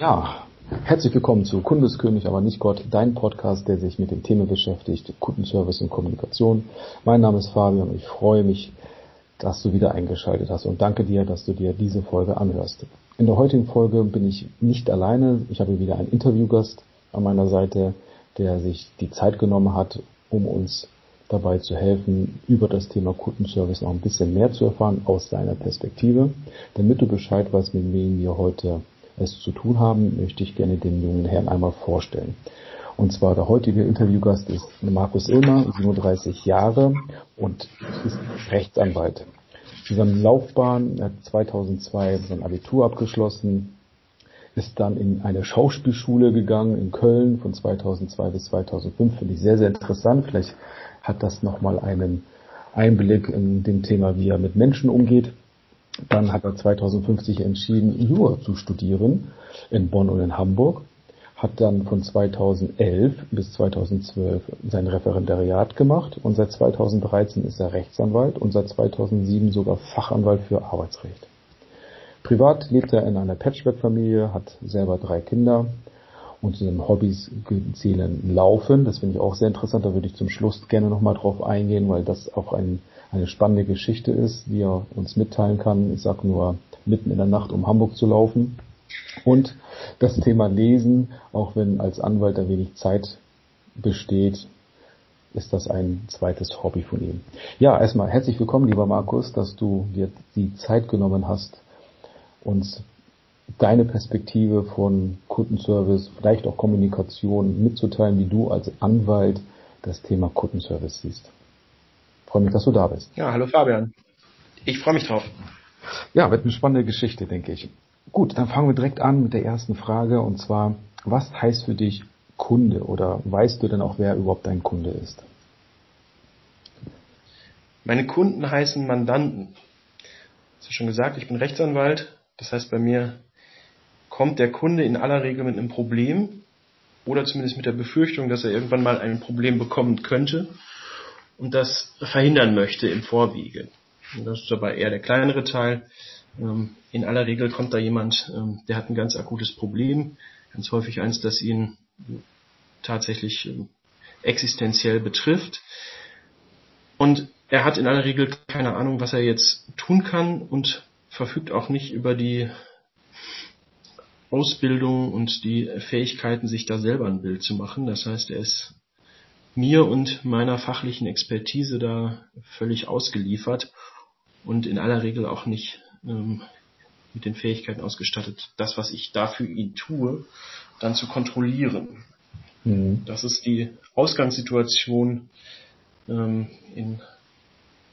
Ja, herzlich willkommen zu Kundeskönig, aber nicht Gott, dein Podcast, der sich mit dem Thema beschäftigt, Kundenservice und Kommunikation. Mein Name ist Fabian und ich freue mich, dass du wieder eingeschaltet hast und danke dir, dass du dir diese Folge anhörst. In der heutigen Folge bin ich nicht alleine. Ich habe wieder einen Interviewgast an meiner Seite, der sich die Zeit genommen hat, um uns dabei zu helfen, über das Thema Kundenservice noch ein bisschen mehr zu erfahren aus seiner Perspektive. Damit du Bescheid weißt, mit wem wir heute es zu tun haben, möchte ich gerne den jungen Herrn einmal vorstellen. Und zwar der heutige Interviewgast ist Markus Ilmer, 37 Jahre und ist Rechtsanwalt. Zu seinem Laufbahn, hat 2002 sein Abitur abgeschlossen, ist dann in eine Schauspielschule gegangen in Köln von 2002 bis 2005. Finde ich sehr, sehr interessant. Vielleicht hat das nochmal einen Einblick in dem Thema, wie er mit Menschen umgeht. Dann hat er 2050 entschieden, Jura zu studieren in Bonn und in Hamburg, hat dann von 2011 bis 2012 sein Referendariat gemacht und seit 2013 ist er Rechtsanwalt und seit 2007 sogar Fachanwalt für Arbeitsrecht. Privat lebt er in einer Patchwork-Familie, hat selber drei Kinder und zu seinen Hobbys zählen Laufen. Das finde ich auch sehr interessant. Da würde ich zum Schluss gerne nochmal drauf eingehen, weil das auch ein eine spannende Geschichte ist, die er uns mitteilen kann. Ich sage nur, mitten in der Nacht um Hamburg zu laufen. Und das Thema Lesen, auch wenn als Anwalt da wenig Zeit besteht, ist das ein zweites Hobby von ihm. Ja, erstmal herzlich willkommen, lieber Markus, dass du dir die Zeit genommen hast, uns deine Perspektive von Kundenservice, vielleicht auch Kommunikation mitzuteilen, wie du als Anwalt das Thema Kundenservice siehst. Freue mich, dass du da bist. Ja, hallo Fabian. Ich freue mich drauf. Ja, wird eine spannende Geschichte, denke ich. Gut, dann fangen wir direkt an mit der ersten Frage und zwar, was heißt für dich Kunde oder weißt du denn auch, wer überhaupt dein Kunde ist? Meine Kunden heißen Mandanten. Das ist schon gesagt, ich bin Rechtsanwalt. Das heißt, bei mir kommt der Kunde in aller Regel mit einem Problem oder zumindest mit der Befürchtung, dass er irgendwann mal ein Problem bekommen könnte und das verhindern möchte im Vorwiege. Und das ist aber eher der kleinere Teil. Ähm, in aller Regel kommt da jemand, ähm, der hat ein ganz akutes Problem, ganz häufig eins, das ihn tatsächlich ähm, existenziell betrifft. Und er hat in aller Regel keine Ahnung, was er jetzt tun kann und verfügt auch nicht über die Ausbildung und die Fähigkeiten, sich da selber ein Bild zu machen. Das heißt, er ist mir und meiner fachlichen Expertise da völlig ausgeliefert und in aller Regel auch nicht ähm, mit den Fähigkeiten ausgestattet, das, was ich da für ihn tue, dann zu kontrollieren. Mhm. Das ist die Ausgangssituation ähm, in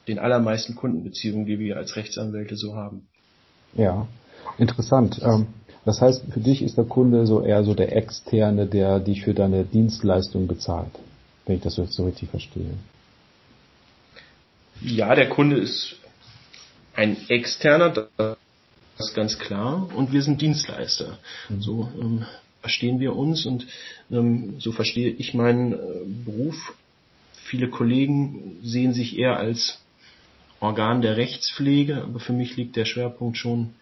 den allermeisten Kundenbeziehungen, die wir als Rechtsanwälte so haben. Ja, interessant. Ähm, das heißt, für dich ist der Kunde so eher so der Externe, der dich für deine Dienstleistung bezahlt wenn ich das jetzt so richtig verstehe. Ja, der Kunde ist ein externer, das ist ganz klar, und wir sind Dienstleister. Mhm. So ähm, verstehen wir uns und ähm, so verstehe ich meinen äh, Beruf. Viele Kollegen sehen sich eher als Organ der Rechtspflege, aber für mich liegt der Schwerpunkt schon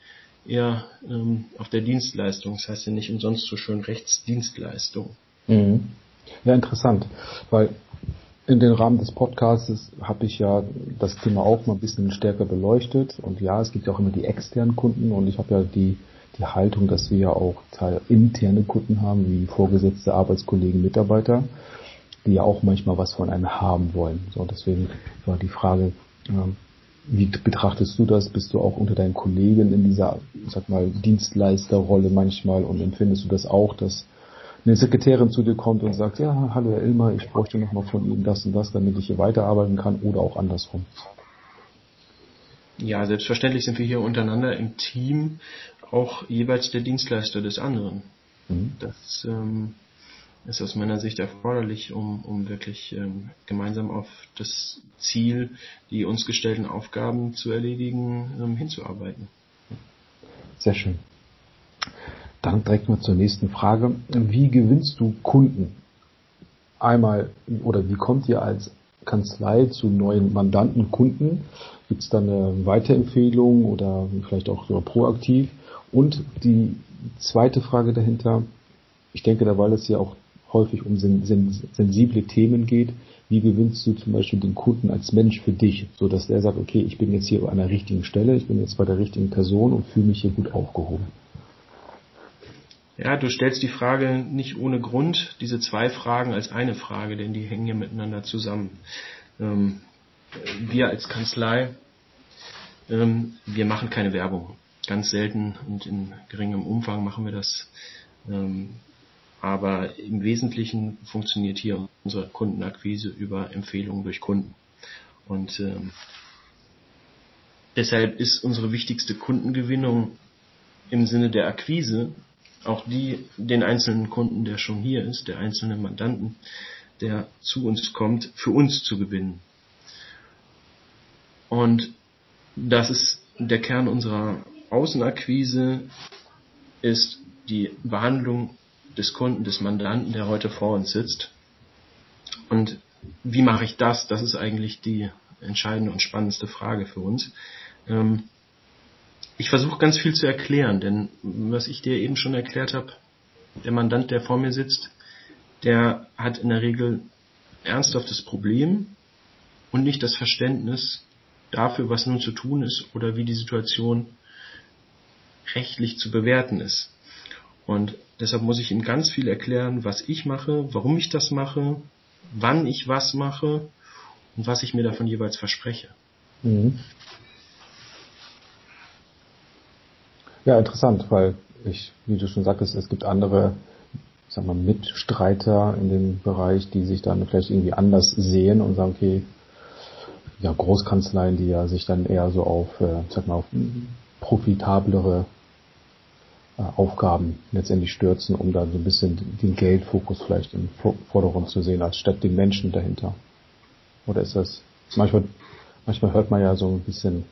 eher ähm, auf der Dienstleistung. Das heißt ja nicht umsonst so schön Rechtsdienstleistung. Mhm. Ja, interessant, weil in dem Rahmen des Podcasts habe ich ja das Thema auch mal ein bisschen stärker beleuchtet und ja, es gibt ja auch immer die externen Kunden und ich habe ja die die Haltung, dass wir ja auch Teil interne Kunden haben, wie Vorgesetzte, Arbeitskollegen, Mitarbeiter, die ja auch manchmal was von einem haben wollen. So, deswegen war die Frage, wie betrachtest du das? Bist du auch unter deinen Kollegen in dieser, sag mal, Dienstleisterrolle manchmal und empfindest du das auch, dass eine Sekretärin zu dir kommt und sagt, ja, hallo Herr Ilmer, ich bräuchte noch mal von Ihnen das und das, damit ich hier weiterarbeiten kann oder auch andersrum. Ja, selbstverständlich sind wir hier untereinander im Team auch jeweils der Dienstleister des anderen. Mhm. Das ähm, ist aus meiner Sicht erforderlich, um, um wirklich ähm, gemeinsam auf das Ziel, die uns gestellten Aufgaben zu erledigen, ähm, hinzuarbeiten. Sehr schön. Dann direkt mal zur nächsten Frage. Wie gewinnst du Kunden? Einmal, oder wie kommt ihr als Kanzlei zu neuen Mandanten, Kunden? Gibt es da eine Weiterempfehlung oder vielleicht auch so proaktiv? Und die zweite Frage dahinter, ich denke, da weil es ja auch häufig um sen sen sensible Themen geht, wie gewinnst du zum Beispiel den Kunden als Mensch für dich, so dass der sagt, okay, ich bin jetzt hier an der richtigen Stelle, ich bin jetzt bei der richtigen Person und fühle mich hier gut aufgehoben. Ja, du stellst die Frage nicht ohne Grund, diese zwei Fragen als eine Frage, denn die hängen ja miteinander zusammen. Ähm, wir als Kanzlei, ähm, wir machen keine Werbung. Ganz selten und in geringem Umfang machen wir das. Ähm, aber im Wesentlichen funktioniert hier unsere Kundenakquise über Empfehlungen durch Kunden. Und deshalb ist unsere wichtigste Kundengewinnung im Sinne der Akquise auch die, den einzelnen Kunden, der schon hier ist, der einzelne Mandanten, der zu uns kommt, für uns zu gewinnen. Und das ist der Kern unserer Außenakquise, ist die Behandlung des Kunden, des Mandanten, der heute vor uns sitzt. Und wie mache ich das? Das ist eigentlich die entscheidende und spannendste Frage für uns. Ähm, ich versuche ganz viel zu erklären, denn was ich dir eben schon erklärt habe, der Mandant, der vor mir sitzt, der hat in der Regel ernsthaftes Problem und nicht das Verständnis dafür, was nun zu tun ist oder wie die Situation rechtlich zu bewerten ist. Und deshalb muss ich ihm ganz viel erklären, was ich mache, warum ich das mache, wann ich was mache und was ich mir davon jeweils verspreche. Mhm. Ja, interessant, weil ich, wie du schon sagtest, es gibt andere, sag mal, Mitstreiter in dem Bereich, die sich dann vielleicht irgendwie anders sehen und sagen, okay, ja, Großkanzleien, die ja sich dann eher so auf, äh, sag mal, auf profitablere äh, Aufgaben letztendlich stürzen, um dann so ein bisschen den Geldfokus vielleicht im Vordergrund zu sehen, als statt den Menschen dahinter. Oder ist das, manchmal, manchmal hört man ja so ein bisschen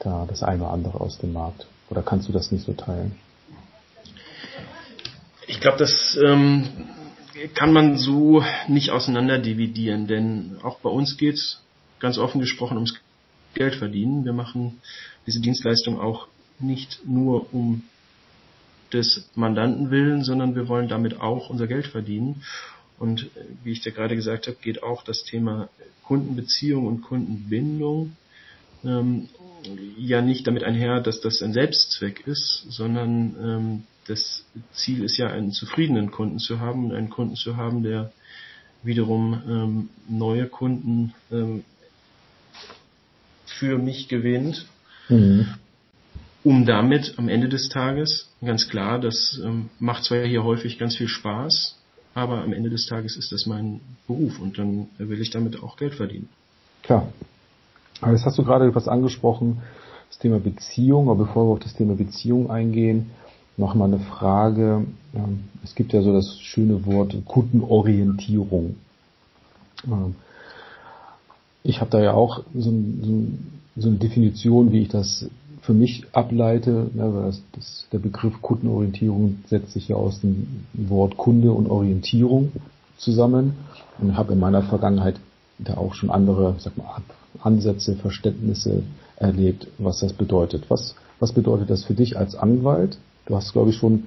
da das eine oder andere aus dem Markt. Oder kannst du das nicht so teilen? Ich glaube, das ähm, kann man so nicht auseinander dividieren, denn auch bei uns geht es ganz offen gesprochen ums Geld verdienen. Wir machen diese Dienstleistung auch nicht nur um des Mandanten willen, sondern wir wollen damit auch unser Geld verdienen. Und äh, wie ich dir gerade gesagt habe, geht auch das Thema Kundenbeziehung und Kundenbindung ähm, ja nicht damit einher, dass das ein Selbstzweck ist, sondern ähm, das Ziel ist ja, einen zufriedenen Kunden zu haben und einen Kunden zu haben, der wiederum ähm, neue Kunden ähm, für mich gewinnt, mhm. um damit am Ende des Tages, ganz klar, das ähm, macht zwar hier häufig ganz viel Spaß, aber am Ende des Tages ist das mein Beruf und dann will ich damit auch Geld verdienen. Klar. Jetzt hast du gerade etwas angesprochen, das Thema Beziehung, aber bevor wir auf das Thema Beziehung eingehen, noch mal eine Frage. Ähm, es gibt ja so das schöne Wort Kundenorientierung. Ähm, ich habe da ja auch so, so, eine Definition, wie ich das für mich ableite, ne, das, das, der Begriff Kundenorientierung setzt sich ja aus dem Wort Kunde und Orientierung zusammen und habe in meiner Vergangenheit da auch schon andere, sag mal, Ansätze, Verständnisse erlebt, was das bedeutet. Was, was bedeutet das für dich als Anwalt? Du hast, glaube ich, schon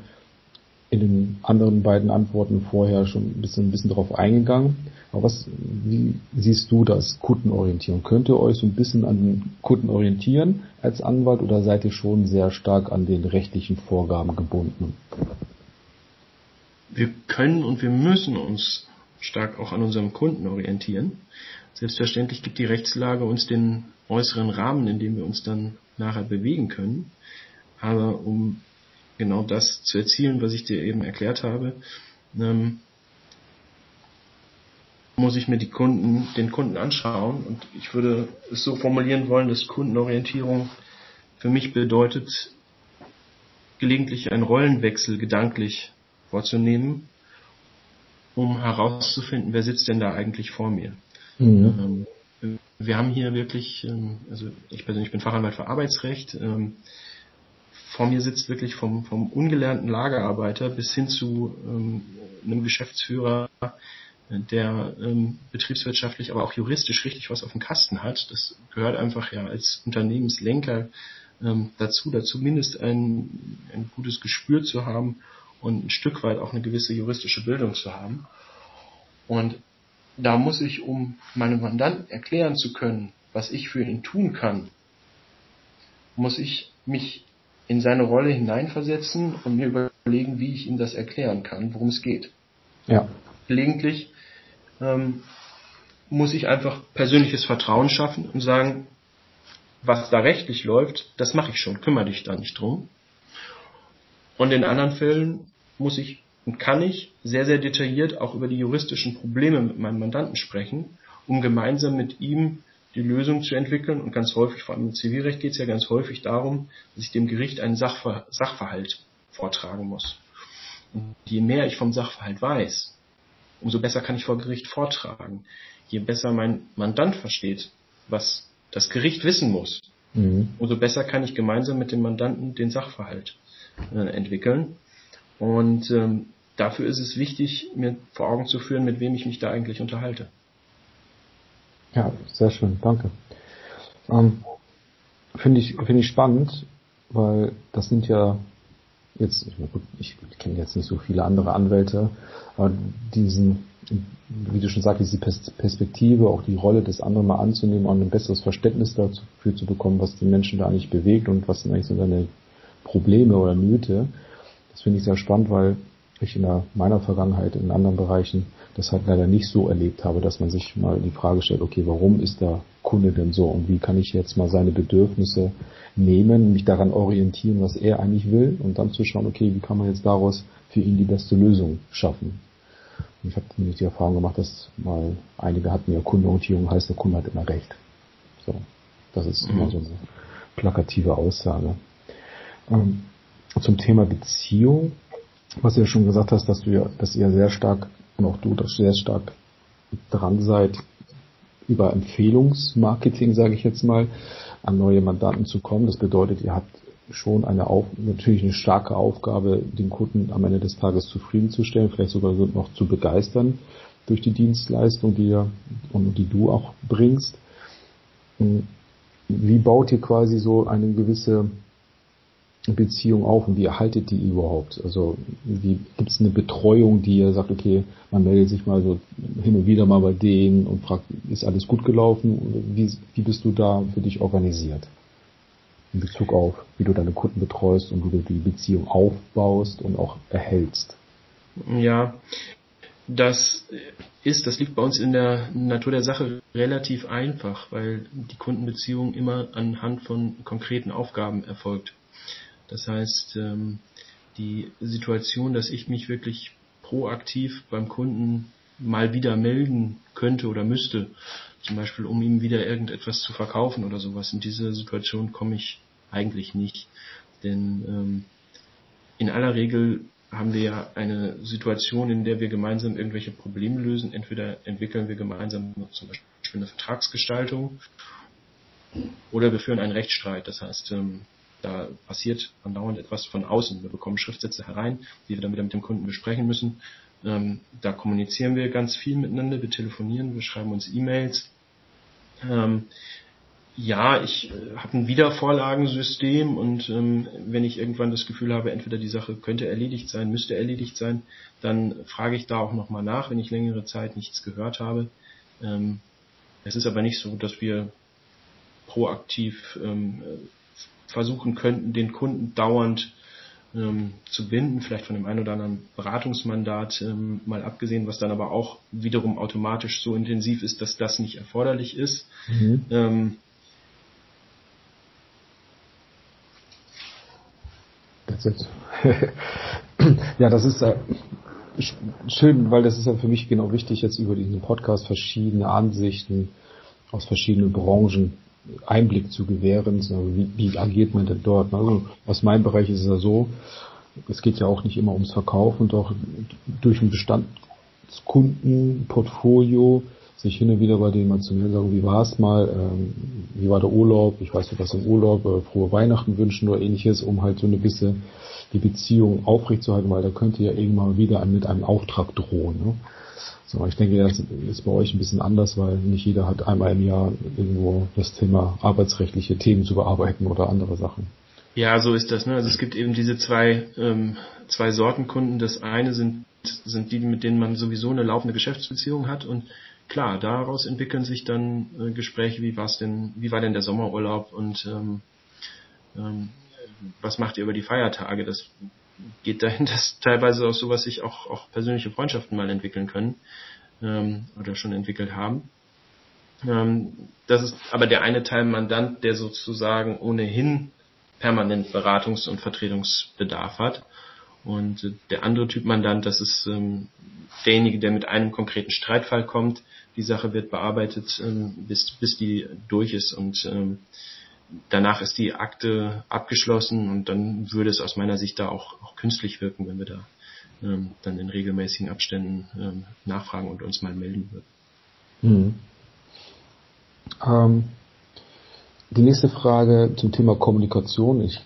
in den anderen beiden Antworten vorher schon ein bisschen, ein bisschen darauf eingegangen. Aber was, wie siehst du das, Kundenorientierung? Könnt ihr euch so ein bisschen an den Kunden orientieren als Anwalt oder seid ihr schon sehr stark an den rechtlichen Vorgaben gebunden? Wir können und wir müssen uns stark auch an unserem Kunden orientieren. Selbstverständlich gibt die Rechtslage uns den äußeren Rahmen, in dem wir uns dann nachher bewegen können. Aber um genau das zu erzielen, was ich dir eben erklärt habe, ähm, muss ich mir die Kunden, den Kunden anschauen und ich würde es so formulieren wollen, dass Kundenorientierung für mich bedeutet, gelegentlich einen Rollenwechsel gedanklich vorzunehmen, um herauszufinden, wer sitzt denn da eigentlich vor mir. Mhm. Ähm, wir haben hier wirklich, ähm, also ich persönlich bin Fachanwalt für Arbeitsrecht. Ähm, vor mir sitzt wirklich vom, vom ungelernten Lagerarbeiter bis hin zu einem Geschäftsführer, der betriebswirtschaftlich, aber auch juristisch richtig was auf dem Kasten hat. Das gehört einfach ja als Unternehmenslenker dazu, dazu mindestens ein, ein gutes Gespür zu haben und ein Stück weit auch eine gewisse juristische Bildung zu haben. Und da muss ich, um meinem Mandanten erklären zu können, was ich für ihn tun kann, muss ich mich in seine Rolle hineinversetzen und mir überlegen, wie ich ihm das erklären kann, worum es geht. Ja. Gelegentlich ähm, muss ich einfach persönliches Vertrauen schaffen und sagen, was da rechtlich läuft, das mache ich schon, kümmere dich da nicht drum. Und in anderen Fällen muss ich und kann ich sehr, sehr detailliert auch über die juristischen Probleme mit meinem Mandanten sprechen, um gemeinsam mit ihm die Lösung zu entwickeln. Und ganz häufig, vor allem im Zivilrecht, geht es ja ganz häufig darum, dass ich dem Gericht einen Sachver Sachverhalt vortragen muss. Und je mehr ich vom Sachverhalt weiß, umso besser kann ich vor Gericht vortragen. Je besser mein Mandant versteht, was das Gericht wissen muss, mhm. umso besser kann ich gemeinsam mit dem Mandanten den Sachverhalt äh, entwickeln. Und ähm, dafür ist es wichtig, mir vor Augen zu führen, mit wem ich mich da eigentlich unterhalte. Ja, sehr schön, danke. Ähm, Finde ich, finde ich spannend, weil das sind ja jetzt, ich, kenne jetzt nicht so viele andere Anwälte, aber diesen, wie du schon sagst, diese Perspektive, auch die Rolle des anderen mal anzunehmen und ein besseres Verständnis dafür zu bekommen, was die Menschen da eigentlich bewegt und was sind eigentlich so deine Probleme oder Nöte. Das finde ich sehr spannend, weil ich in der, meiner Vergangenheit in anderen Bereichen das halt leider nicht so erlebt habe, dass man sich mal die Frage stellt, okay, warum ist der Kunde denn so und wie kann ich jetzt mal seine Bedürfnisse nehmen, mich daran orientieren, was er eigentlich will und dann zu schauen, okay, wie kann man jetzt daraus für ihn die beste Lösung schaffen. Und ich habe nämlich die Erfahrung gemacht, dass mal einige hatten ja Kundenorientierung heißt, der Kunde hat immer recht. So, das ist mhm. immer so eine plakative Aussage. Ähm, zum Thema Beziehung, was du ja schon gesagt hast, dass du ja, dass ihr sehr stark und auch du das sehr stark dran seid, über Empfehlungsmarketing, sage ich jetzt mal, an neue Mandanten zu kommen. Das bedeutet, ihr habt schon eine Auf natürlich eine starke Aufgabe, den Kunden am Ende des Tages zufriedenzustellen, vielleicht sogar noch zu begeistern durch die Dienstleistung, die ihr und die du auch bringst. Wie baut ihr quasi so eine gewisse Beziehung auf und wie erhaltet die überhaupt? Also wie gibt es eine Betreuung, die ihr sagt, okay, man meldet sich mal so hin und wieder mal bei denen und fragt, ist alles gut gelaufen? Wie, wie bist du da für dich organisiert? In Bezug auf, wie du deine Kunden betreust und wie du die Beziehung aufbaust und auch erhältst. Ja, das ist, das liegt bei uns in der Natur der Sache relativ einfach, weil die Kundenbeziehung immer anhand von konkreten Aufgaben erfolgt. Das heißt, ähm, die Situation, dass ich mich wirklich proaktiv beim Kunden mal wieder melden könnte oder müsste, zum Beispiel um ihm wieder irgendetwas zu verkaufen oder sowas. In diese Situation komme ich eigentlich nicht. Denn ähm, in aller Regel haben wir ja eine Situation, in der wir gemeinsam irgendwelche Probleme lösen. Entweder entwickeln wir gemeinsam zum Beispiel eine Vertragsgestaltung oder wir führen einen Rechtsstreit. Das heißt, ähm, da passiert andauernd etwas von außen. Wir bekommen Schriftsätze herein, die wir dann wieder mit dem Kunden besprechen müssen. Ähm, da kommunizieren wir ganz viel miteinander, wir telefonieren, wir schreiben uns E-Mails. Ähm, ja, ich äh, habe ein Wiedervorlagensystem und ähm, wenn ich irgendwann das Gefühl habe, entweder die Sache könnte erledigt sein, müsste erledigt sein, dann frage ich da auch nochmal nach, wenn ich längere Zeit nichts gehört habe. Ähm, es ist aber nicht so, dass wir proaktiv ähm, versuchen könnten, den Kunden dauernd ähm, zu binden, vielleicht von dem einen oder anderen Beratungsmandat ähm, mal abgesehen, was dann aber auch wiederum automatisch so intensiv ist, dass das nicht erforderlich ist. Mhm. Ähm, ja, das ist äh, schön, weil das ist ja für mich genau wichtig, jetzt über diesen Podcast verschiedene Ansichten aus verschiedenen Branchen Einblick zu gewähren, wie, wie agiert man denn dort. Also aus meinem Bereich ist es ja so, es geht ja auch nicht immer ums Verkaufen, doch durch ein Bestandskundenportfolio sich hin und wieder bei denen mal zu mir sagen, wie war es mal, ähm, wie war der Urlaub, ich weiß nicht was im Urlaub, äh, frohe Weihnachten wünschen oder ähnliches, um halt so eine gewisse die Beziehung aufrechtzuerhalten, weil da könnte ja irgendwann wieder mit einem Auftrag drohen. Ne? So, ich denke, das ist bei euch ein bisschen anders, weil nicht jeder hat einmal im Jahr irgendwo das Thema arbeitsrechtliche Themen zu bearbeiten oder andere Sachen. Ja, so ist das. Ne? Also es gibt eben diese zwei, ähm, zwei Sorten Kunden. Das eine sind, sind die, mit denen man sowieso eine laufende Geschäftsbeziehung hat und klar, daraus entwickeln sich dann äh, Gespräche, wie war's denn, wie war denn der Sommerurlaub und ähm, ähm, was macht ihr über die Feiertage? Das geht dahin, dass teilweise aus sowas sich auch, auch persönliche Freundschaften mal entwickeln können ähm, oder schon entwickelt haben. Ähm, das ist aber der eine Teil Mandant, der sozusagen ohnehin permanent Beratungs- und Vertretungsbedarf hat. Und äh, der andere Typ Mandant, das ist ähm, derjenige, der mit einem konkreten Streitfall kommt. Die Sache wird bearbeitet, ähm, bis, bis die durch ist und ähm, danach ist die Akte abgeschlossen und dann würde es aus meiner Sicht da auch, auch künstlich wirken, wenn wir da ähm, dann in regelmäßigen Abständen ähm, nachfragen und uns mal melden würden. Mhm. Ähm, die nächste Frage zum Thema Kommunikation. Ich,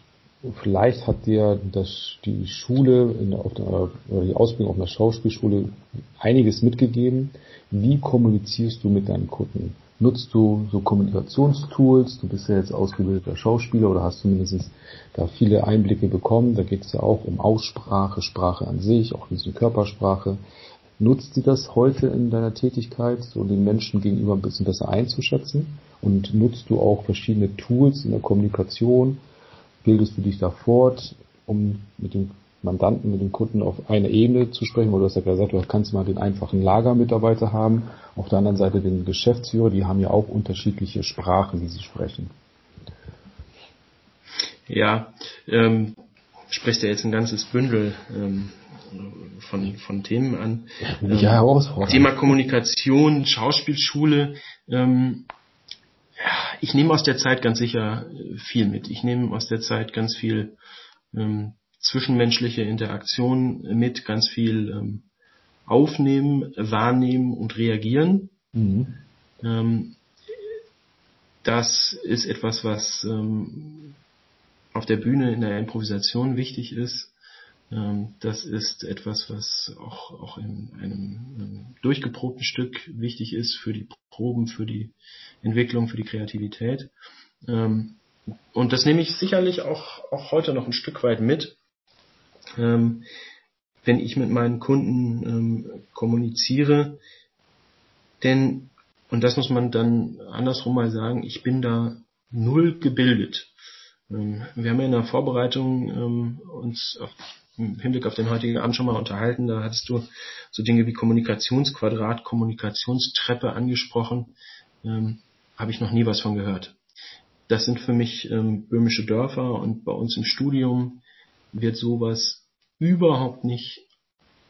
vielleicht hat dir das, die Schule in, auf der, oder die Ausbildung auf einer Schauspielschule einiges mitgegeben. Wie kommunizierst du mit deinen Kunden? Nutzt du so Kommunikationstools? Du bist ja jetzt ausgebildeter Schauspieler oder hast zumindest da viele Einblicke bekommen. Da geht es ja auch um Aussprache, Sprache an sich, auch ein bisschen Körpersprache. Nutzt sie das heute in deiner Tätigkeit, so den Menschen gegenüber ein bisschen besser einzuschätzen? Und nutzt du auch verschiedene Tools in der Kommunikation? Bildest du dich da fort, um mit dem Mandanten, mit dem Kunden auf einer Ebene zu sprechen, weil du hast ja gesagt, du kannst mal den einfachen Lagermitarbeiter haben, auf der anderen Seite den Geschäftsführer, die haben ja auch unterschiedliche Sprachen, die sie sprechen. Ja, ähm, sprichst ja jetzt ein ganzes Bündel ähm, von, von Themen an. Ähm, ja, herausfordernd. Thema Kommunikation, Schauspielschule. Ähm, ja, ich nehme aus der Zeit ganz sicher viel mit. Ich nehme aus der Zeit ganz viel ähm, zwischenmenschliche Interaktion mit, ganz viel ähm, aufnehmen, wahrnehmen und reagieren. Mhm. Ähm, das ist etwas, was ähm, auf der Bühne in der Improvisation wichtig ist. Ähm, das ist etwas, was auch, auch in einem ähm, durchgeprobten Stück wichtig ist für die Proben, für die Entwicklung, für die Kreativität. Ähm, und das nehme ich sicherlich auch, auch heute noch ein Stück weit mit ähm, wenn ich mit meinen Kunden ähm, kommuniziere. Denn, und das muss man dann andersrum mal sagen, ich bin da null gebildet. Ähm, wir haben ja in der Vorbereitung ähm, uns auf, im Hinblick auf den heutigen Abend schon mal unterhalten. Da hattest du so Dinge wie Kommunikationsquadrat, Kommunikationstreppe angesprochen. Ähm, Habe ich noch nie was von gehört. Das sind für mich ähm, böhmische Dörfer und bei uns im Studium wird sowas überhaupt nicht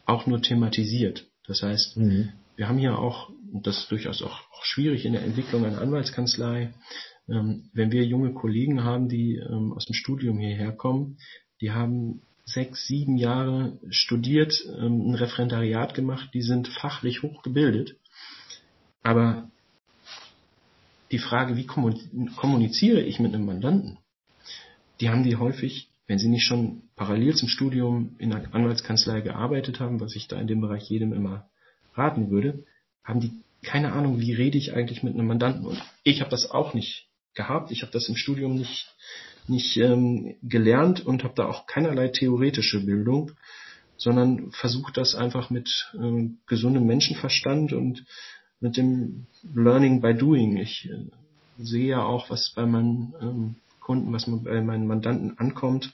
auch nur thematisiert. Das heißt, mhm. wir haben hier auch, und das ist durchaus auch, auch schwierig in der Entwicklung einer Anwaltskanzlei, ähm, wenn wir junge Kollegen haben, die ähm, aus dem Studium hierher kommen, die haben sechs, sieben Jahre studiert, ähm, ein Referendariat gemacht, die sind fachlich hochgebildet. Aber die Frage, wie kommuniziere ich mit einem Mandanten, die haben die häufig wenn Sie nicht schon parallel zum Studium in der Anwaltskanzlei gearbeitet haben, was ich da in dem Bereich jedem immer raten würde, haben die keine Ahnung, wie rede ich eigentlich mit einem Mandanten. Und ich habe das auch nicht gehabt. Ich habe das im Studium nicht, nicht ähm, gelernt und habe da auch keinerlei theoretische Bildung, sondern versucht das einfach mit ähm, gesundem Menschenverstand und mit dem Learning by Doing. Ich äh, sehe ja auch, was bei meinen ähm, Kunden, was bei meinen Mandanten ankommt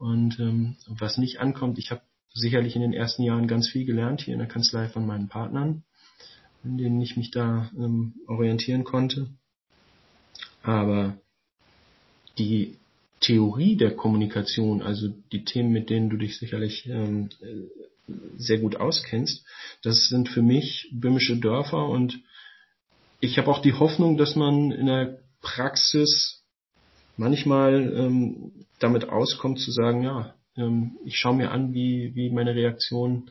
und ähm, was nicht ankommt, ich habe sicherlich in den ersten Jahren ganz viel gelernt hier in der Kanzlei von meinen Partnern, in denen ich mich da ähm, orientieren konnte. Aber die Theorie der Kommunikation, also die Themen, mit denen du dich sicherlich ähm, sehr gut auskennst, das sind für mich böhmische Dörfer und ich habe auch die Hoffnung, dass man in der Praxis manchmal ähm, damit auskommt zu sagen, ja, ähm, ich schaue mir an, wie, wie meine Reaktion,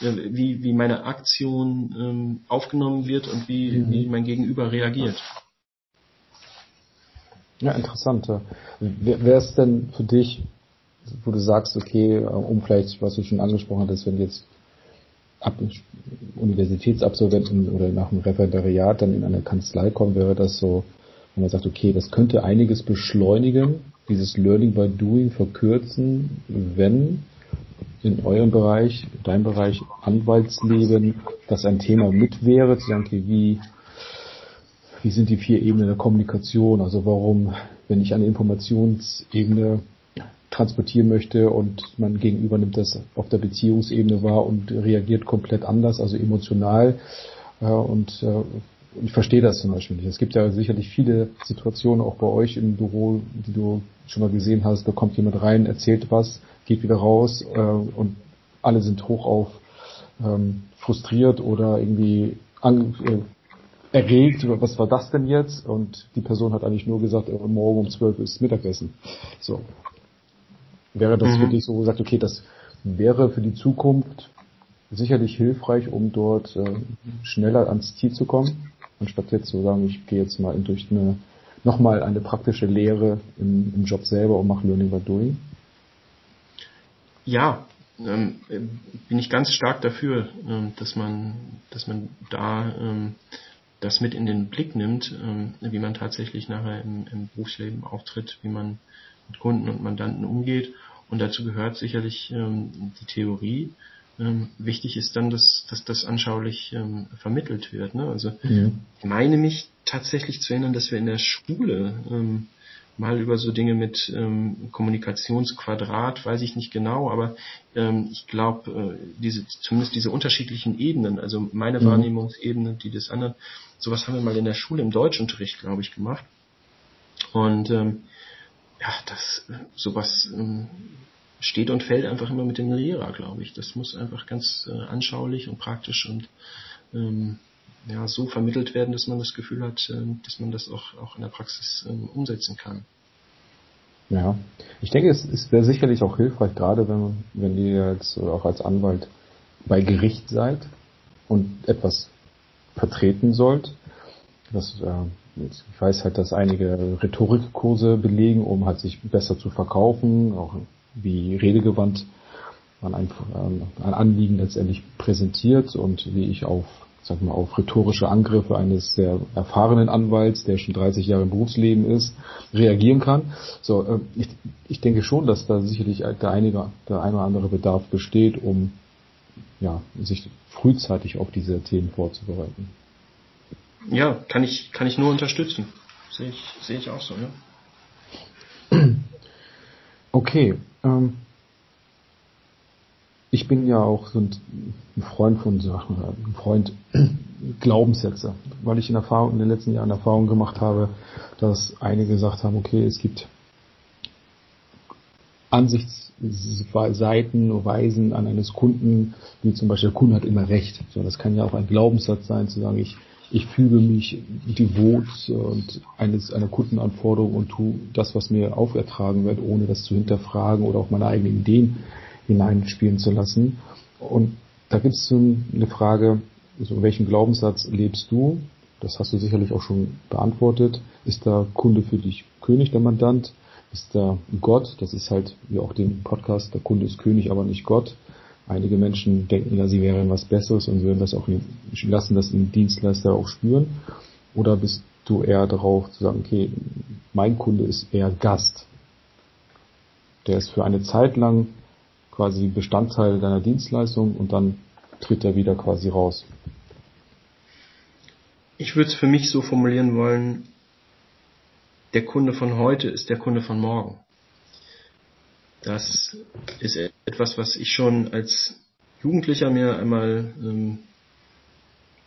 äh, wie, wie meine Aktion ähm, aufgenommen wird und wie, mhm. wie mein Gegenüber reagiert. Ja, interessant. Wer ist denn für dich, wo du sagst, okay, um vielleicht, was du schon angesprochen hast, wenn jetzt Ab Universitätsabsolventen oder nach dem Referendariat dann in eine Kanzlei kommen, wäre das so, wenn man sagt, okay, das könnte einiges beschleunigen, dieses Learning by Doing verkürzen, wenn in eurem Bereich, deinem Bereich Anwaltsleben, das ein Thema mit wäre, zu sagen, okay, wie, wie sind die vier Ebenen der Kommunikation? Also warum, wenn ich eine Informationsebene transportieren möchte und man gegenüber nimmt das auf der Beziehungsebene wahr und reagiert komplett anders, also emotional. Äh, und äh, ich verstehe das zum Beispiel nicht. Es gibt ja sicherlich viele Situationen auch bei euch im Büro, die du schon mal gesehen hast. Da kommt jemand rein, erzählt was, geht wieder raus äh, und alle sind hoch auf ähm, frustriert oder irgendwie an, äh, erregt, was war das denn jetzt? Und die Person hat eigentlich nur gesagt, äh, morgen um zwölf ist Mittagessen. So. Wäre das mhm. wirklich so gesagt, okay, das wäre für die Zukunft sicherlich hilfreich, um dort äh, schneller ans Ziel zu kommen, anstatt jetzt zu sagen, ich gehe jetzt mal durch eine nochmal eine praktische Lehre im, im Job selber und mache Learning by Doing? Ja, ähm, bin ich ganz stark dafür, ähm, dass man, dass man da ähm, das mit in den Blick nimmt, ähm, wie man tatsächlich nachher im, im, Berufsleben auftritt, wie man mit Kunden und Mandanten umgeht. Und dazu gehört sicherlich ähm, die Theorie. Ähm, wichtig ist dann, dass, dass das anschaulich vermittelt wird. Ne? Also mhm. ich meine mich tatsächlich zu erinnern, dass wir in der Schule mal über so Dinge mit ähm, Kommunikationsquadrat, weiß ich nicht genau, aber ähm, ich glaube, äh, diese, zumindest diese unterschiedlichen Ebenen, also meine mhm. Wahrnehmungsebene, die des anderen, sowas haben wir mal in der Schule im Deutschunterricht, glaube ich, gemacht. Und ähm, ja, das sowas ähm, steht und fällt einfach immer mit dem Lehrer, glaube ich. Das muss einfach ganz äh, anschaulich und praktisch und ähm, ja, so vermittelt werden, dass man das Gefühl hat, ähm, dass man das auch, auch in der Praxis ähm, umsetzen kann. Ja, ich denke, es, es wäre sicherlich auch hilfreich, gerade wenn, wenn ihr jetzt auch als Anwalt bei Gericht seid und etwas vertreten sollt. Das, äh, ich weiß halt, dass einige Rhetorikkurse belegen, um halt sich besser zu verkaufen, auch wie redegewandt man ein, ein Anliegen letztendlich präsentiert und wie ich auf sag mal, auf rhetorische Angriffe eines sehr erfahrenen Anwalts, der schon 30 Jahre im Berufsleben ist, reagieren kann. So, äh, ich, ich denke schon, dass da sicherlich der einige, der eine oder andere Bedarf besteht, um ja, sich frühzeitig auf diese Themen vorzubereiten. Ja, kann ich, kann ich nur unterstützen. Sehe ich, sehe ich auch so, ja. Okay. Ähm, ich bin ja auch so ein Freund von Sachen, ein Freund Glaubenssätze, weil ich in, Erfahrung, in den letzten Jahren Erfahrung gemacht habe, dass einige gesagt haben, okay, es gibt Ansichtsseiten, Weisen an eines Kunden, wie zum Beispiel der Kunde hat immer recht. So, das kann ja auch ein Glaubenssatz sein, zu sagen, ich, ich füge mich devot und eines, einer Kundenanforderung und tue das, was mir aufertragen wird, ohne das zu hinterfragen oder auch meine eigenen Ideen hineinspielen zu lassen. Und da gibt es eine Frage, so welchen Glaubenssatz lebst du? Das hast du sicherlich auch schon beantwortet. Ist der Kunde für dich König, der Mandant? Ist da Gott? Das ist halt wie auch den Podcast, der Kunde ist König, aber nicht Gott. Einige Menschen denken ja, sie wären was Besseres und würden das auch lassen das im Dienstleister auch spüren. Oder bist du eher darauf zu sagen, okay, mein Kunde ist eher Gast. Der ist für eine Zeit lang quasi Bestandteil deiner Dienstleistung und dann tritt er wieder quasi raus. Ich würde es für mich so formulieren wollen, der Kunde von heute ist der Kunde von morgen. Das ist etwas, was ich schon als Jugendlicher mir einmal ähm,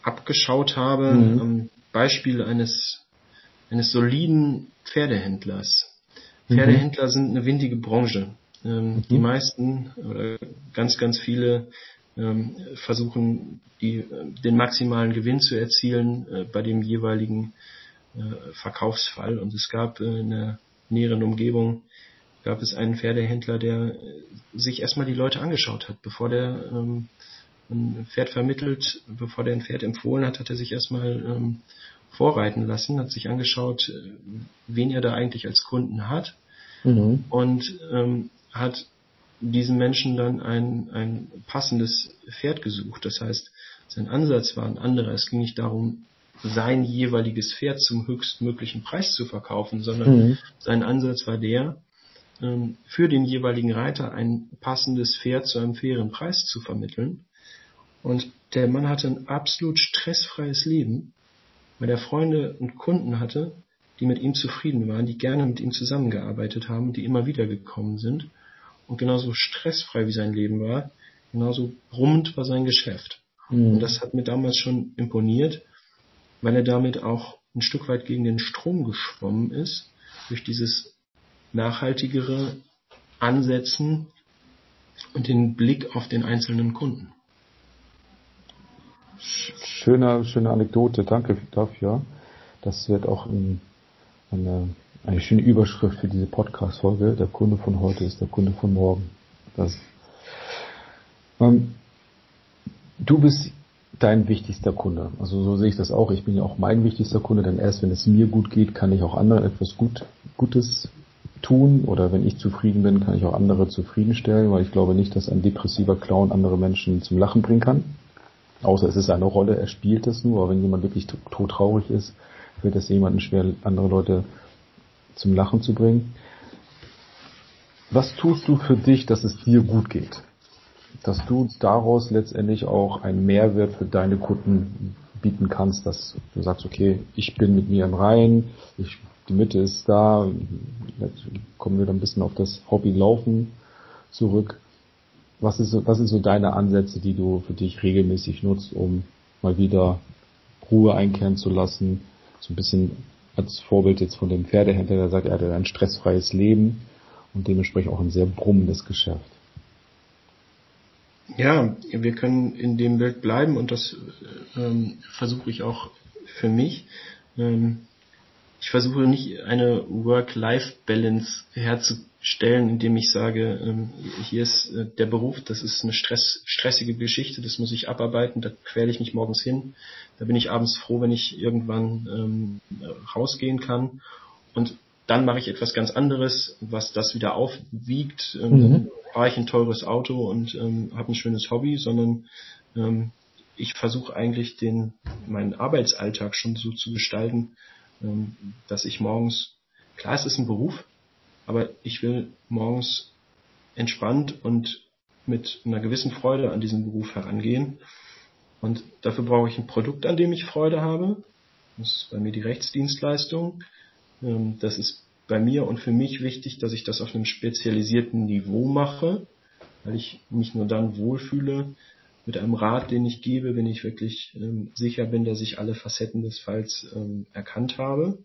abgeschaut habe, mhm. am Beispiel eines, eines soliden Pferdehändlers. Mhm. Pferdehändler sind eine windige Branche. Ähm, mhm. Die meisten oder ganz, ganz viele ähm, versuchen, die, äh, den maximalen Gewinn zu erzielen äh, bei dem jeweiligen äh, Verkaufsfall. Und es gab äh, in der näheren Umgebung gab es einen Pferdehändler, der äh, sich erstmal die Leute angeschaut hat, bevor der ähm, ein Pferd vermittelt, bevor der ein Pferd empfohlen hat, hat er sich erstmal ähm, vorreiten lassen, hat sich angeschaut, wen er da eigentlich als Kunden hat mhm. und ähm, hat diesen Menschen dann ein, ein passendes Pferd gesucht. Das heißt, sein Ansatz war ein anderer. Es ging nicht darum, sein jeweiliges Pferd zum höchstmöglichen Preis zu verkaufen, sondern mhm. sein Ansatz war der, für den jeweiligen Reiter ein passendes Pferd zu einem fairen Preis zu vermitteln. Und der Mann hatte ein absolut stressfreies Leben, weil er Freunde und Kunden hatte, die mit ihm zufrieden waren, die gerne mit ihm zusammengearbeitet haben, die immer wieder gekommen sind. Und genauso stressfrei wie sein Leben war, genauso brummend war sein Geschäft. Mhm. Und das hat mir damals schon imponiert, weil er damit auch ein Stück weit gegen den Strom geschwommen ist, durch dieses nachhaltigere Ansetzen und den Blick auf den einzelnen Kunden. Schöne, schöne Anekdote, danke dafür. Das wird auch eine, eine schöne Überschrift für diese Podcast-Folge. Der Kunde von heute ist der Kunde von morgen. Das, ähm, du bist dein wichtigster Kunde. Also so sehe ich das auch. Ich bin ja auch mein wichtigster Kunde, denn erst wenn es mir gut geht, kann ich auch anderen etwas gut, Gutes tun oder wenn ich zufrieden bin, kann ich auch andere zufriedenstellen, weil ich glaube nicht, dass ein depressiver Clown andere Menschen zum Lachen bringen kann. Außer es ist eine Rolle, er spielt es nur, aber wenn jemand wirklich todtraurig ist, fällt es jemandem schwer, andere Leute zum Lachen zu bringen. Was tust du für dich, dass es dir gut geht? Dass du daraus letztendlich auch einen Mehrwert für deine Kunden bieten kannst, dass du sagst, okay, ich bin mit mir im Reinen, ich die Mitte ist da. Jetzt kommen wir dann ein bisschen auf das Hobby Laufen zurück. Was ist so, was sind so deine Ansätze, die du für dich regelmäßig nutzt, um mal wieder Ruhe einkehren zu lassen? So ein bisschen als Vorbild jetzt von dem Pferdehändler, der sagt, er hat ein stressfreies Leben und dementsprechend auch ein sehr brummendes Geschäft. Ja, wir können in dem Bild bleiben und das ähm, versuche ich auch für mich. Ähm, ich versuche nicht eine Work-Life-Balance herzustellen, indem ich sage, ähm, hier ist äh, der Beruf, das ist eine Stress, stressige Geschichte, das muss ich abarbeiten, da quäle ich mich morgens hin, da bin ich abends froh, wenn ich irgendwann ähm, rausgehen kann und dann mache ich etwas ganz anderes, was das wieder aufwiegt. Ähm, mhm. Fahre ich ein teures Auto und ähm, habe ein schönes Hobby, sondern ähm, ich versuche eigentlich den meinen Arbeitsalltag schon so zu gestalten, dass ich morgens, klar, es ist ein Beruf, aber ich will morgens entspannt und mit einer gewissen Freude an diesen Beruf herangehen. Und dafür brauche ich ein Produkt, an dem ich Freude habe. Das ist bei mir die Rechtsdienstleistung. Ähm, das ist bei mir und für mich wichtig, dass ich das auf einem spezialisierten Niveau mache, weil ich mich nur dann wohlfühle, mit einem Rat, den ich gebe, wenn ich wirklich ähm, sicher bin, dass ich alle Facetten des Falls ähm, erkannt habe.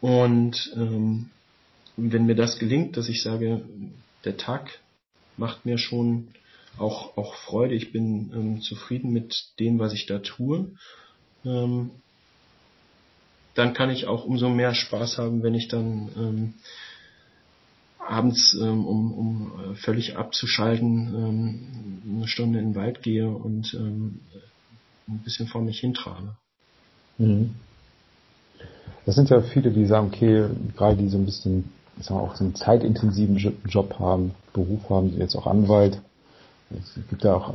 Und ähm, wenn mir das gelingt, dass ich sage, der Tag macht mir schon auch, auch Freude, ich bin ähm, zufrieden mit dem, was ich da tue, ähm, dann kann ich auch umso mehr Spaß haben, wenn ich dann ähm, abends, ähm, um, um äh, völlig abzuschalten, ähm, eine Stunde in den Wald gehe und ähm, ein bisschen vor mich hintrage. Mhm. Das sind ja viele, die sagen, okay, gerade die so ein bisschen, ich sag mal, auch so einen zeitintensiven Job haben, Beruf haben, jetzt auch Anwalt. Es gibt ja auch,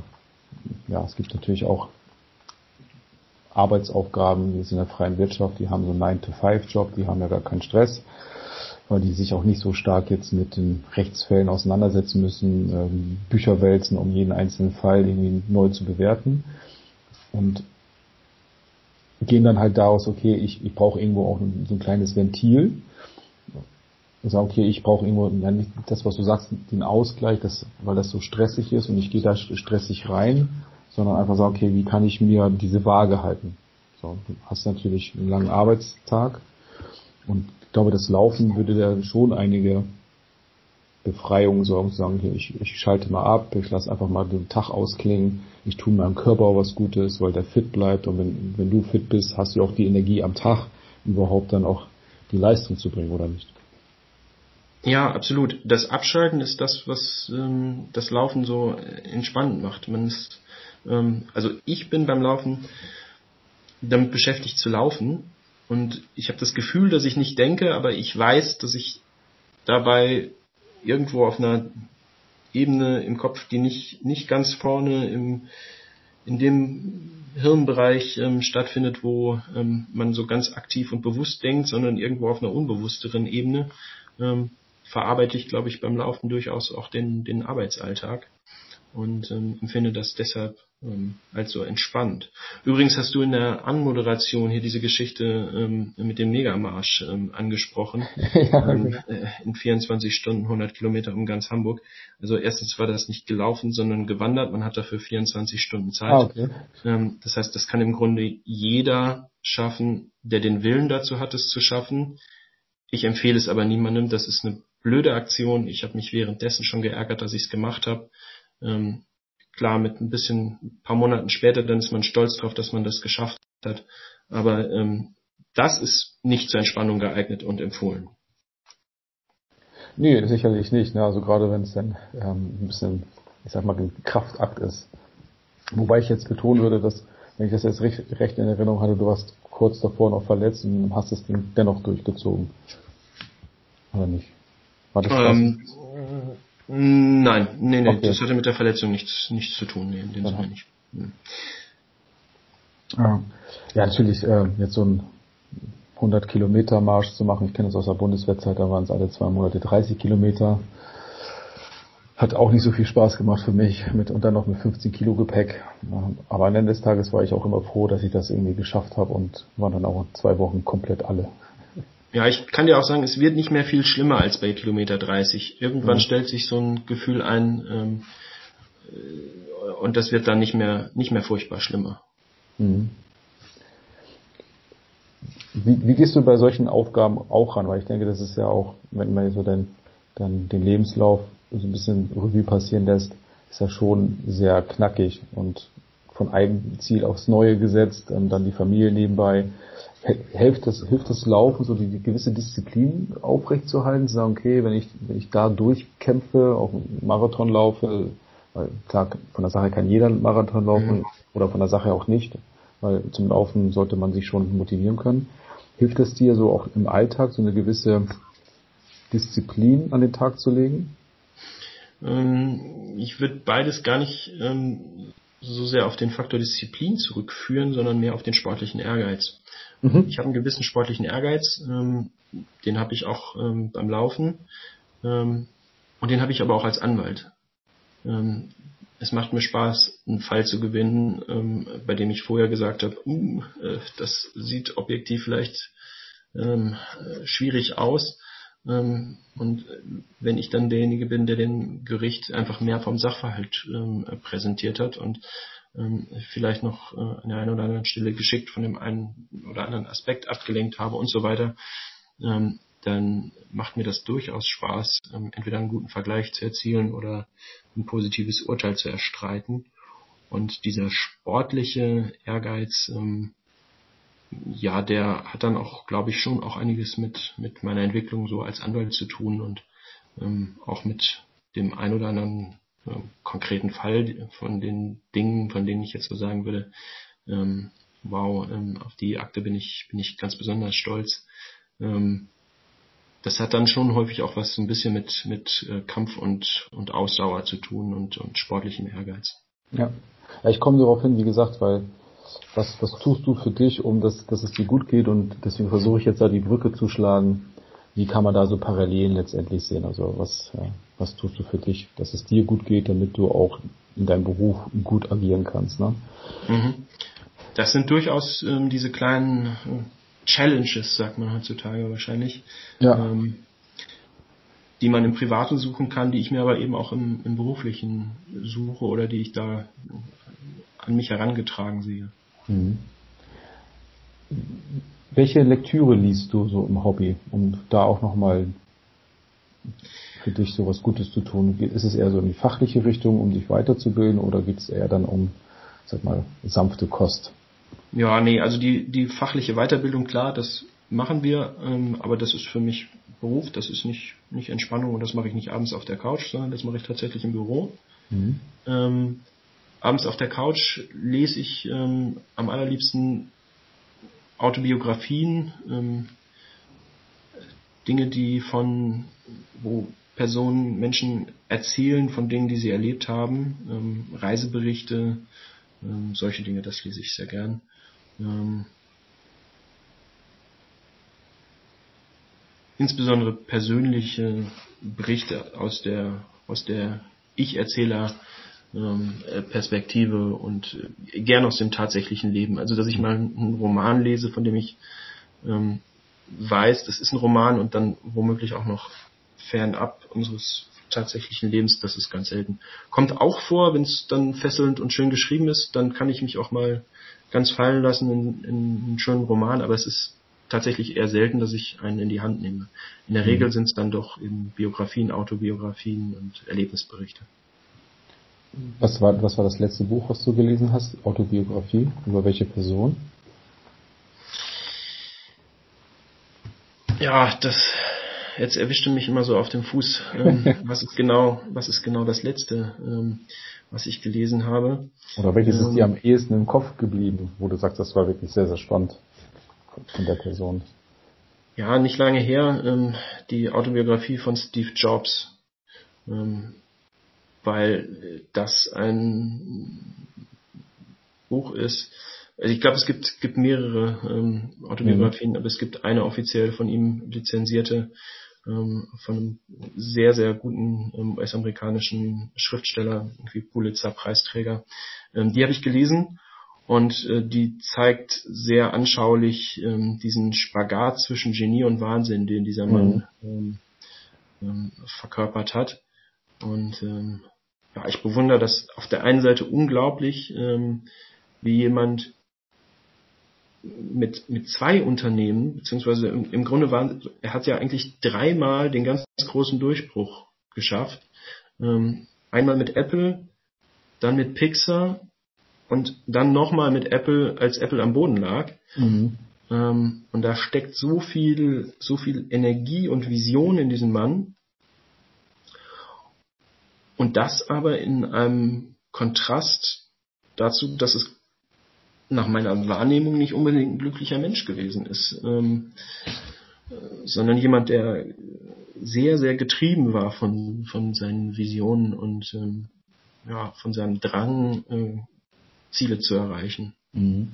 ja, es gibt natürlich auch Arbeitsaufgaben, die sind in der freien Wirtschaft, die haben so einen 9-to-5-Job, die haben ja gar keinen Stress weil die sich auch nicht so stark jetzt mit den Rechtsfällen auseinandersetzen müssen, ähm, Bücher wälzen, um jeden einzelnen Fall irgendwie neu zu bewerten. Und gehen dann halt daraus, okay, ich, ich brauche irgendwo auch so ein kleines Ventil. Und sagen, okay, ich brauche irgendwo ja, nicht das, was du sagst, den Ausgleich, das, weil das so stressig ist und ich gehe da stressig rein, sondern einfach sagen, okay, wie kann ich mir diese Waage halten? So, du hast natürlich einen langen Arbeitstag und ich glaube, das Laufen würde da schon einige Befreiungen sorgen, zu sagen, ich, ich schalte mal ab, ich lasse einfach mal den Tag ausklingen, ich tue meinem Körper auch was Gutes, weil der fit bleibt und wenn, wenn du fit bist, hast du auch die Energie am Tag, überhaupt dann auch die Leistung zu bringen, oder nicht? Ja, absolut. Das Abschalten ist das, was ähm, das Laufen so entspannend macht. Man ist, ähm, also ich bin beim Laufen damit beschäftigt zu laufen und ich habe das Gefühl, dass ich nicht denke, aber ich weiß, dass ich dabei irgendwo auf einer Ebene im Kopf, die nicht, nicht ganz vorne im, in dem Hirnbereich ähm, stattfindet, wo ähm, man so ganz aktiv und bewusst denkt, sondern irgendwo auf einer unbewussteren Ebene, ähm, verarbeite ich, glaube ich, beim Laufen durchaus auch den, den Arbeitsalltag und ähm, empfinde das deshalb ähm, als so entspannt. Übrigens hast du in der Anmoderation hier diese Geschichte ähm, mit dem Megamarsch ähm, angesprochen. ja, ähm, äh, in 24 Stunden 100 Kilometer um ganz Hamburg. Also erstens war das nicht gelaufen, sondern gewandert. Man hat dafür 24 Stunden Zeit. Ah, okay. ähm, das heißt, das kann im Grunde jeder schaffen, der den Willen dazu hat, es zu schaffen. Ich empfehle es aber niemandem. Das ist eine blöde Aktion. Ich habe mich währenddessen schon geärgert, dass ich es gemacht habe. Ähm, Klar, mit ein bisschen, ein paar Monaten später, dann ist man stolz drauf, dass man das geschafft hat. Aber ähm, das ist nicht zur Entspannung geeignet und empfohlen. Nee, sicherlich nicht. Ne? Also gerade wenn es dann ähm, ein bisschen, ich sag mal, ein Kraftakt ist. Wobei ich jetzt betonen würde, dass, wenn ich das jetzt recht, recht in Erinnerung hatte, du warst kurz davor noch verletzt und hast es dennoch durchgezogen. Oder nicht? War das ähm, Nein, nee, nee, okay. das hatte mit der Verletzung nichts, nichts zu tun, nee, in dem Sinne nicht. Hm. Ja, natürlich, äh, jetzt so ein 100 Kilometer Marsch zu machen, ich kenne es aus der Bundeswehrzeit, da waren es alle zwei Monate 30 Kilometer. Hat auch nicht so viel Spaß gemacht für mich, mit und dann noch mit 15 Kilo Gepäck. Aber am Ende des Tages war ich auch immer froh, dass ich das irgendwie geschafft habe und war dann auch zwei Wochen komplett alle. Ja, ich kann dir auch sagen, es wird nicht mehr viel schlimmer als bei Kilometer 30. Irgendwann mhm. stellt sich so ein Gefühl ein ähm, äh, und das wird dann nicht mehr nicht mehr furchtbar schlimmer. Mhm. Wie, wie gehst du bei solchen Aufgaben auch ran? Weil ich denke, das ist ja auch, wenn man so dann, dann den Lebenslauf so ein bisschen Revue passieren lässt, ist ja schon sehr knackig und von einem Ziel aufs Neue gesetzt, dann die Familie nebenbei hilft das, hilft das Laufen, so die, die gewisse Disziplin aufrechtzuerhalten, zu sagen, okay, wenn ich, wenn ich da durchkämpfe, auch einen Marathon laufe, weil klar, von der Sache kann jeder Marathon laufen mhm. oder von der Sache auch nicht, weil zum Laufen sollte man sich schon motivieren können. Hilft es dir so auch im Alltag so eine gewisse Disziplin an den Tag zu legen? Ähm, ich würde beides gar nicht ähm, so sehr auf den Faktor Disziplin zurückführen, sondern mehr auf den sportlichen Ehrgeiz. Mhm. Ich habe einen gewissen sportlichen Ehrgeiz, ähm, den habe ich auch ähm, beim Laufen ähm, und den habe ich aber auch als Anwalt. Ähm, es macht mir Spaß, einen Fall zu gewinnen, ähm, bei dem ich vorher gesagt habe, uh, äh, das sieht objektiv vielleicht ähm, äh, schwierig aus. Ähm, und wenn ich dann derjenige bin, der dem Gericht einfach mehr vom Sachverhalt ähm, präsentiert hat und ähm, vielleicht noch äh, an der einen oder anderen Stelle geschickt von dem einen oder anderen Aspekt abgelenkt habe und so weiter, dann macht mir das durchaus Spaß, entweder einen guten Vergleich zu erzielen oder ein positives Urteil zu erstreiten. Und dieser sportliche Ehrgeiz, ähm, ja, der hat dann auch, glaube ich, schon auch einiges mit, mit meiner Entwicklung so als Anwalt zu tun und ähm, auch mit dem ein oder anderen äh, konkreten Fall von den Dingen, von denen ich jetzt so sagen würde, ähm, wow, ähm, auf die Akte bin ich, bin ich ganz besonders stolz. Ähm, das hat dann schon häufig auch was so ein bisschen mit, mit äh, Kampf und, und Ausdauer zu tun und, und sportlichem Ehrgeiz. Ja. ja ich komme darauf hin, wie gesagt, weil was, was tust du für dich, um das, dass es dir gut geht und deswegen versuche ich jetzt da die Brücke zu schlagen. Wie kann man da so Parallelen letztendlich sehen? Also was, was tust du für dich, dass es dir gut geht, damit du auch in deinem Beruf gut agieren kannst? Ne? Mhm. Das sind durchaus ähm, diese kleinen äh, Challenges, sagt man heutzutage wahrscheinlich, ja. ähm, die man im Privaten suchen kann, die ich mir aber eben auch im, im Beruflichen suche oder die ich da an mich herangetragen sehe. Mhm. Welche Lektüre liest du so im Hobby, um da auch nochmal für dich so was Gutes zu tun? Ist es eher so in die fachliche Richtung, um dich weiterzubilden, oder geht es eher dann um, sag mal, sanfte Kost? Ja, nee, also die, die fachliche Weiterbildung, klar, das machen wir, ähm, aber das ist für mich Beruf, das ist nicht, nicht Entspannung und das mache ich nicht abends auf der Couch, sondern das mache ich tatsächlich im Büro. Mhm. Ähm, abends auf der Couch lese ich ähm, am allerliebsten Autobiografien, ähm, Dinge, die von, wo Personen, Menschen erzählen von Dingen, die sie erlebt haben, ähm, Reiseberichte, ähm, solche Dinge, das lese ich sehr gern. Ähm, insbesondere persönliche Berichte aus der aus der Ich-Erzähler Perspektive und äh, gern aus dem tatsächlichen Leben. Also dass ich mal einen Roman lese, von dem ich ähm, weiß, das ist ein Roman und dann womöglich auch noch fernab unseres tatsächlichen Lebens, das ist ganz selten. Kommt auch vor, wenn es dann fesselnd und schön geschrieben ist, dann kann ich mich auch mal ganz fallen lassen in, in einen schönen Roman, aber es ist tatsächlich eher selten, dass ich einen in die Hand nehme. In der mhm. Regel sind es dann doch eben Biografien, Autobiografien und Erlebnisberichte. Was war, was war das letzte Buch, was du gelesen hast? Autobiografie? Über welche Person? Ja, das jetzt erwischte mich immer so auf dem Fuß. Ähm, was ist genau, was ist genau das letzte, ähm, was ich gelesen habe? Oder welches ähm, ist dir am ehesten im Kopf geblieben, wo du sagst, das war wirklich sehr, sehr spannend von der Person? Ja, nicht lange her, ähm, die Autobiografie von Steve Jobs. Weil das ein Buch ist. Also ich glaube, es gibt, gibt mehrere ähm, Autobiografien, mhm. aber es gibt eine offiziell von ihm lizenzierte, ähm, von einem sehr, sehr guten ähm, US-amerikanischen Schriftsteller, irgendwie Pulitzer-Preisträger. Ähm, die habe ich gelesen und äh, die zeigt sehr anschaulich ähm, diesen Spagat zwischen Genie und Wahnsinn, den dieser Mann mhm. ähm, ähm, verkörpert hat. Und ähm, ja, ich bewundere das auf der einen Seite unglaublich, ähm, wie jemand mit, mit zwei Unternehmen, beziehungsweise im, im Grunde waren, er hat ja eigentlich dreimal den ganz großen Durchbruch geschafft. Ähm, einmal mit Apple, dann mit Pixar und dann nochmal mit Apple, als Apple am Boden lag. Mhm. Ähm, und da steckt so viel, so viel Energie und Vision in diesem Mann. Und das aber in einem Kontrast dazu, dass es nach meiner Wahrnehmung nicht unbedingt ein glücklicher Mensch gewesen ist, ähm, sondern jemand, der sehr, sehr getrieben war von, von seinen Visionen und ähm, ja, von seinem Drang, äh, Ziele zu erreichen. Mhm.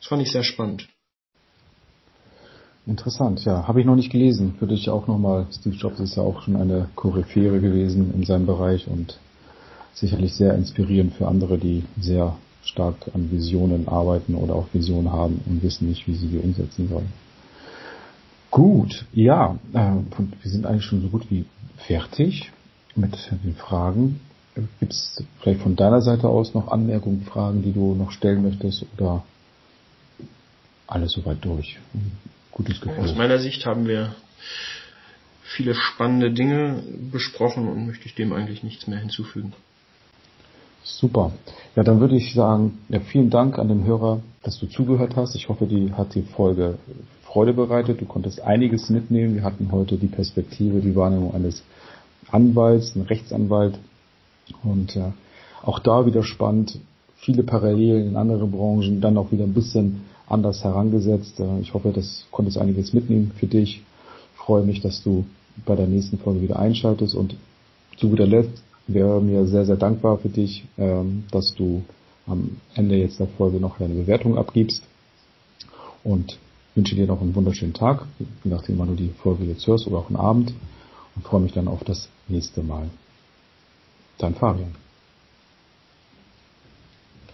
Das fand ich sehr spannend. Interessant, ja. Habe ich noch nicht gelesen. Würde ich auch nochmal, Steve Jobs ist ja auch schon eine Koryphäre gewesen in seinem Bereich und sicherlich sehr inspirierend für andere, die sehr stark an Visionen arbeiten oder auch Visionen haben und wissen nicht, wie sie die umsetzen sollen. Gut, ja, äh, wir sind eigentlich schon so gut wie fertig mit den Fragen. Gibt es vielleicht von deiner Seite aus noch Anmerkungen, Fragen, die du noch stellen möchtest oder alles soweit durch? Gutes Gefühl. Aus meiner Sicht haben wir viele spannende Dinge besprochen und möchte ich dem eigentlich nichts mehr hinzufügen. Super. Ja, dann würde ich sagen, ja, vielen Dank an den Hörer, dass du zugehört hast. Ich hoffe, die hat die Folge Freude bereitet. Du konntest einiges mitnehmen. Wir hatten heute die Perspektive, die Wahrnehmung eines Anwalts, ein Rechtsanwalt. Und äh, auch da wieder spannend, viele Parallelen in anderen Branchen, dann auch wieder ein bisschen anders herangesetzt. Äh, ich hoffe, das konntest einiges mitnehmen für dich. Ich freue mich, dass du bei der nächsten Folge wieder einschaltest und zu guter Letzt wäre mir sehr, sehr dankbar für dich, ähm, dass du am Ende jetzt der Folge noch eine Bewertung abgibst und wünsche dir noch einen wunderschönen Tag, je nachdem, wann du die Folge jetzt hörst oder auch einen Abend und freue mich dann auf das nächste Mal. Dein Fabian.